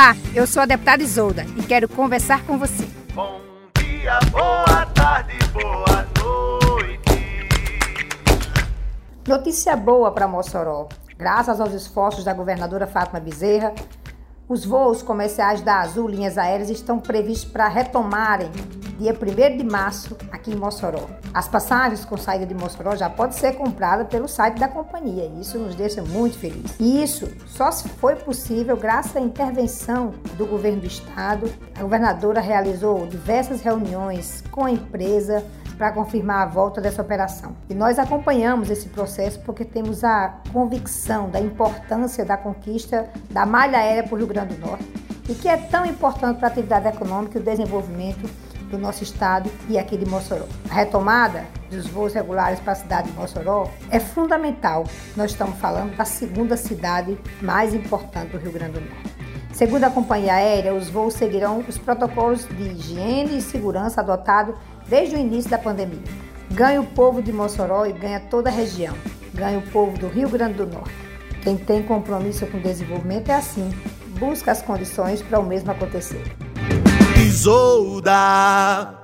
Olá, eu sou a deputada Isolda e quero conversar com você. Bom dia, boa tarde, boa noite. Notícia boa para Mossoró. Graças aos esforços da governadora Fátima Bezerra, os voos comerciais da Azul Linhas Aéreas estão previstos para retomarem dia 1 de março aqui em Mossoró. As passagens com saída de Mossoró já podem ser compradas pelo site da companhia e isso nos deixa muito felizes. E isso só foi possível graças à intervenção do governo do estado. A governadora realizou diversas reuniões com a empresa para confirmar a volta dessa operação. E nós acompanhamos esse processo porque temos a convicção da importância da conquista da malha aérea para o Rio Grande do Norte e que é tão importante para a atividade econômica e o desenvolvimento do nosso estado e aqui de Mossoró. A retomada dos voos regulares para a cidade de Mossoró é fundamental. Nós estamos falando da segunda cidade mais importante do Rio Grande do Norte. Segundo a companhia aérea, os voos seguirão os protocolos de higiene e segurança adotados desde o início da pandemia. Ganha o povo de Mossoró e ganha toda a região. Ganha o povo do Rio Grande do Norte. Quem tem compromisso com o desenvolvimento é assim, busca as condições para o mesmo acontecer. Isolda